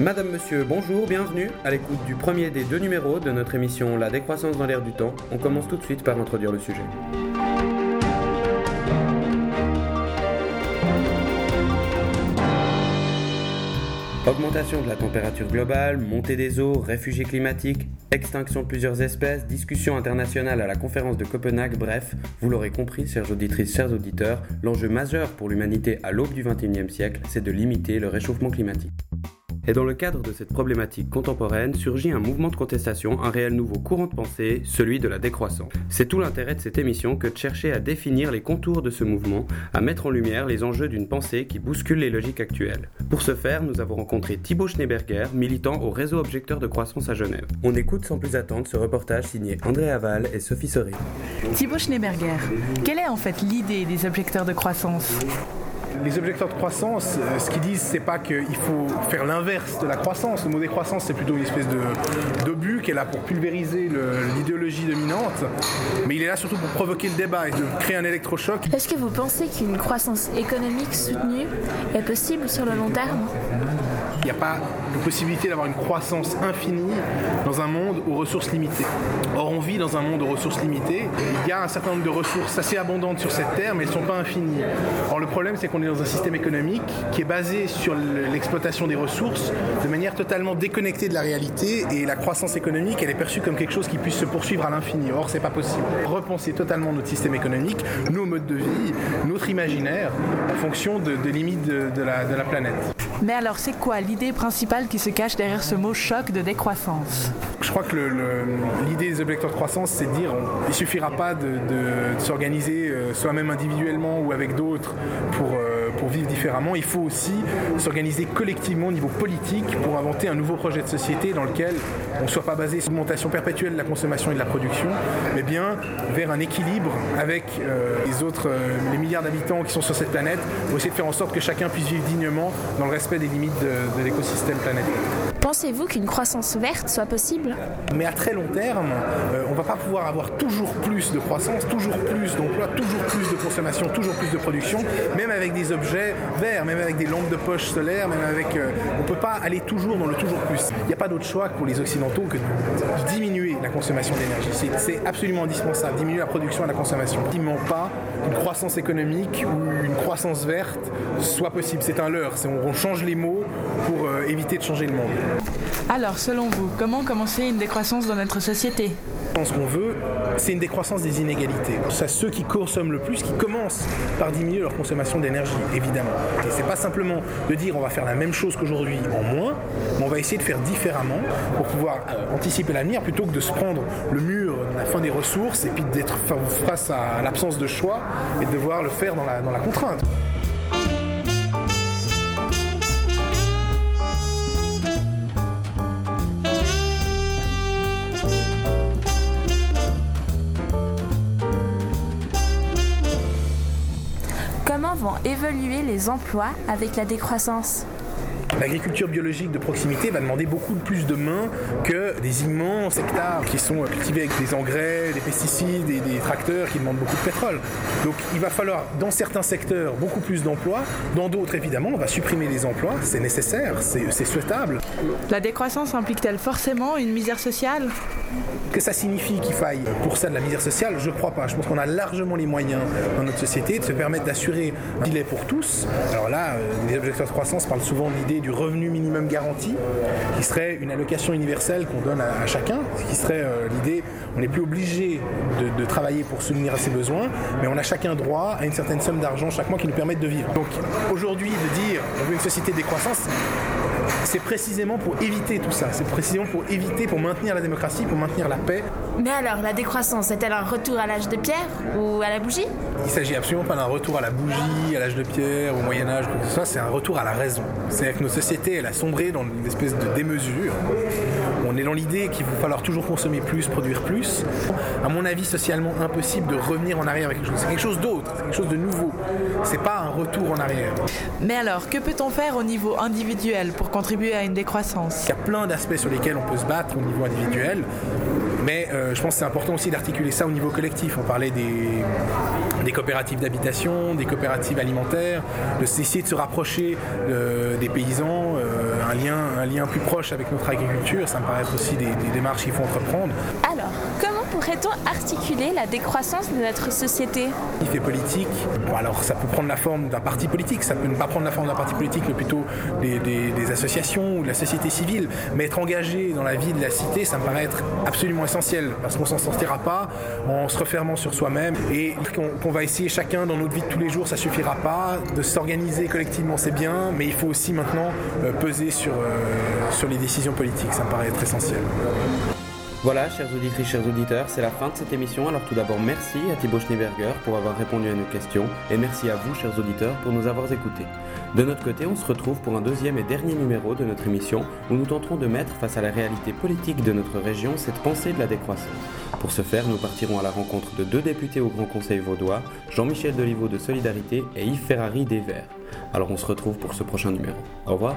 Madame, monsieur, bonjour, bienvenue à l'écoute du premier des deux numéros de notre émission La décroissance dans l'air du temps. On commence tout de suite par introduire le sujet. Augmentation de la température globale, montée des eaux, réfugiés climatiques, extinction de plusieurs espèces, discussion internationale à la conférence de Copenhague, bref, vous l'aurez compris, chers auditrices, chers auditeurs, l'enjeu majeur pour l'humanité à l'aube du XXIe siècle, c'est de limiter le réchauffement climatique. Et dans le cadre de cette problématique contemporaine surgit un mouvement de contestation, un réel nouveau courant de pensée, celui de la décroissance. C'est tout l'intérêt de cette émission que de chercher à définir les contours de ce mouvement, à mettre en lumière les enjeux d'une pensée qui bouscule les logiques actuelles. Pour ce faire, nous avons rencontré Thibaut Schneeberger, militant au réseau objecteur de croissance à Genève. On écoute sans plus attendre ce reportage signé André Aval et Sophie Soré. Thibaut Schneeberger, quelle est en fait l'idée des objecteurs de croissance? Les objecteurs de croissance, euh, ce qu'ils disent, c'est pas qu'il faut faire l'inverse de la croissance. Le mot décroissance, c'est plutôt une espèce de d'obus qui est là pour pulvériser l'idéologie dominante, mais il est là surtout pour provoquer le débat et de créer un électrochoc. Est-ce que vous pensez qu'une croissance économique soutenue est possible sur le long terme? Il n'y a pas de possibilité d'avoir une croissance infinie dans un monde aux ressources limitées. Or, on vit dans un monde aux ressources limitées. Il y a un certain nombre de ressources assez abondantes sur cette terre, mais elles ne sont pas infinies. Or, le problème, c'est qu'on est dans un système économique qui est basé sur l'exploitation des ressources de manière totalement déconnectée de la réalité. Et la croissance économique, elle est perçue comme quelque chose qui puisse se poursuivre à l'infini. Or, c'est pas possible. Repenser totalement notre système économique, nos modes de vie, notre imaginaire, en fonction des limites de, de la planète. Mais alors, c'est quoi l'idée principale qui se cache derrière ce mot choc de décroissance Je crois que l'idée des objecteurs de croissance, c'est de dire qu'il ne suffira pas de, s'organiser euh, soi-même individuellement ou avec d'autres pour, euh, pour vivre différemment. Il faut aussi s'organiser collectivement au niveau politique pour inventer un nouveau projet de société dans lequel on ne soit pas basé sur l'augmentation perpétuelle de la consommation et de la production, mais bien vers un équilibre avec euh, les autres, les milliards d'habitants qui sont sur cette planète, pour essayer de faire en sorte que chacun puisse vivre dignement dans le respect des limites de, l'écosystème planétaire. Pensez-vous qu'une croissance verte soit possible Mais à très long terme, euh, on ne va pas pouvoir avoir toujours plus de croissance, toujours plus d'emplois, toujours plus de consommation, toujours plus de production, même avec des objets verts, même avec des lampes de poche solaires, même avec... Euh, on ne peut pas aller toujours dans le toujours plus. Il n'y a pas d'autre choix pour les Occidentaux que de diminuer la consommation d'énergie. C'est absolument indispensable, diminuer la production et la consommation. Manque pas une croissance économique ou une croissance verte soit possible. C'est un leurre. On change les mots pour euh, éviter de changer le monde. Alors, selon vous, comment commencer une décroissance dans notre société? Ce qu'on veut, c'est une décroissance des inégalités. C'est ceux qui consomment le plus qui commencent par diminuer leur consommation d'énergie, évidemment. Et c'est pas simplement de dire on va faire la même chose qu'aujourd'hui en moins, mais on va essayer de faire différemment pour pouvoir euh, anticiper l'avenir plutôt que de se prendre le mur de la fin des ressources et puis d'être face à l'absence de choix et de devoir le faire dans la, dans la contrainte. Évoluer les emplois avec la décroissance L'agriculture biologique de proximité va demander beaucoup plus de mains que des immenses hectares qui sont cultivés avec des engrais, des pesticides et des tracteurs qui demandent beaucoup de pétrole. Donc il va falloir dans certains secteurs beaucoup plus d'emplois, dans d'autres évidemment on va supprimer des emplois, c'est nécessaire, c'est souhaitable. La décroissance implique-t-elle forcément une misère sociale? Que ça signifie qu'il faille pour ça de la misère sociale, je crois pas. Je pense qu'on a largement les moyens dans notre société de se permettre d'assurer un filet pour tous. Alors là, euh, les objecteurs de croissance parlent souvent de l'idée du revenu minimum garanti, qui serait une allocation universelle qu'on donne à, chacun, qui serait euh, l'idée, on n'est plus obligé de, travailler pour soutenir à ses besoins, mais on a chacun droit à une certaine somme d'argent chaque mois qui nous permettent de vivre. Donc aujourd'hui, de dire on veut une société décroissance, c'est précisément pour éviter tout ça. C'est précisément pour éviter, pour maintenir la démocratie, pour maintenir la paix. Mais alors, la décroissance est-elle un retour à l'âge de pierre ou à la bougie? Il s'agit absolument pas d'un retour à la bougie, à l'âge de pierre, au Moyen Âge, quoi que ce soit. C'est un retour à la raison. C'est-à-dire que nos sociétés, elle a sombré dans une espèce de démesure. On est dans l'idée qu'il va falloir toujours consommer plus, produire plus. À mon avis, socialement impossible de revenir en arrière avec quelque chose. C'est quelque chose d'autre, c'est quelque chose de nouveau. C'est pas un retour en arrière. Mais alors, que peut-on faire au niveau individuel pour contribuer à une décroissance? Il y a plein d'aspects sur lesquels on peut se battre au niveau individuel. Mais euh, je pense que c'est important aussi d'articuler ça au niveau collectif. On parlait des, des coopératives d'habitation, des coopératives alimentaires, d'essayer de se rapprocher euh, des paysans. Euh, un lien, plus proche avec notre agriculture. Ça me paraît aussi des, des démarches qu'il faut entreprendre. Alors, pourrait-on articuler la décroissance de notre société? Il fait politique. Alors ça peut prendre la forme d'un parti politique, ça peut ne pas prendre la forme d'un parti politique, mais plutôt des, associations ou de la société civile. Mais être engagé dans la vie de la cité, ça me paraît être absolument essentiel, parce qu'on s'en sortira pas en se refermant sur soi-même et qu'on qu'on va essayer chacun dans notre vie de tous les jours, ça suffira pas. De s'organiser collectivement, c'est bien, mais il faut aussi maintenant euh, peser sur, euh, sur les décisions politiques, ça me paraît être essentiel. Voilà, chers auditrices, chers auditeurs, c'est la fin de cette émission. Alors tout d'abord, merci à Thibaut Schneeberger pour avoir répondu à nos questions et merci à vous, chers auditeurs, pour nous avoir écoutés. De notre côté, on se retrouve pour un deuxième et dernier numéro de notre émission où nous tenterons de mettre face à la réalité politique de notre région cette pensée de la décroissance. Pour ce faire, nous partirons à la rencontre de deux députés au Grand Conseil vaudois, Jean-Michel Deliveau de Solidarité et Yves Ferrari des Verts. Alors on se retrouve pour ce prochain numéro. Au revoir.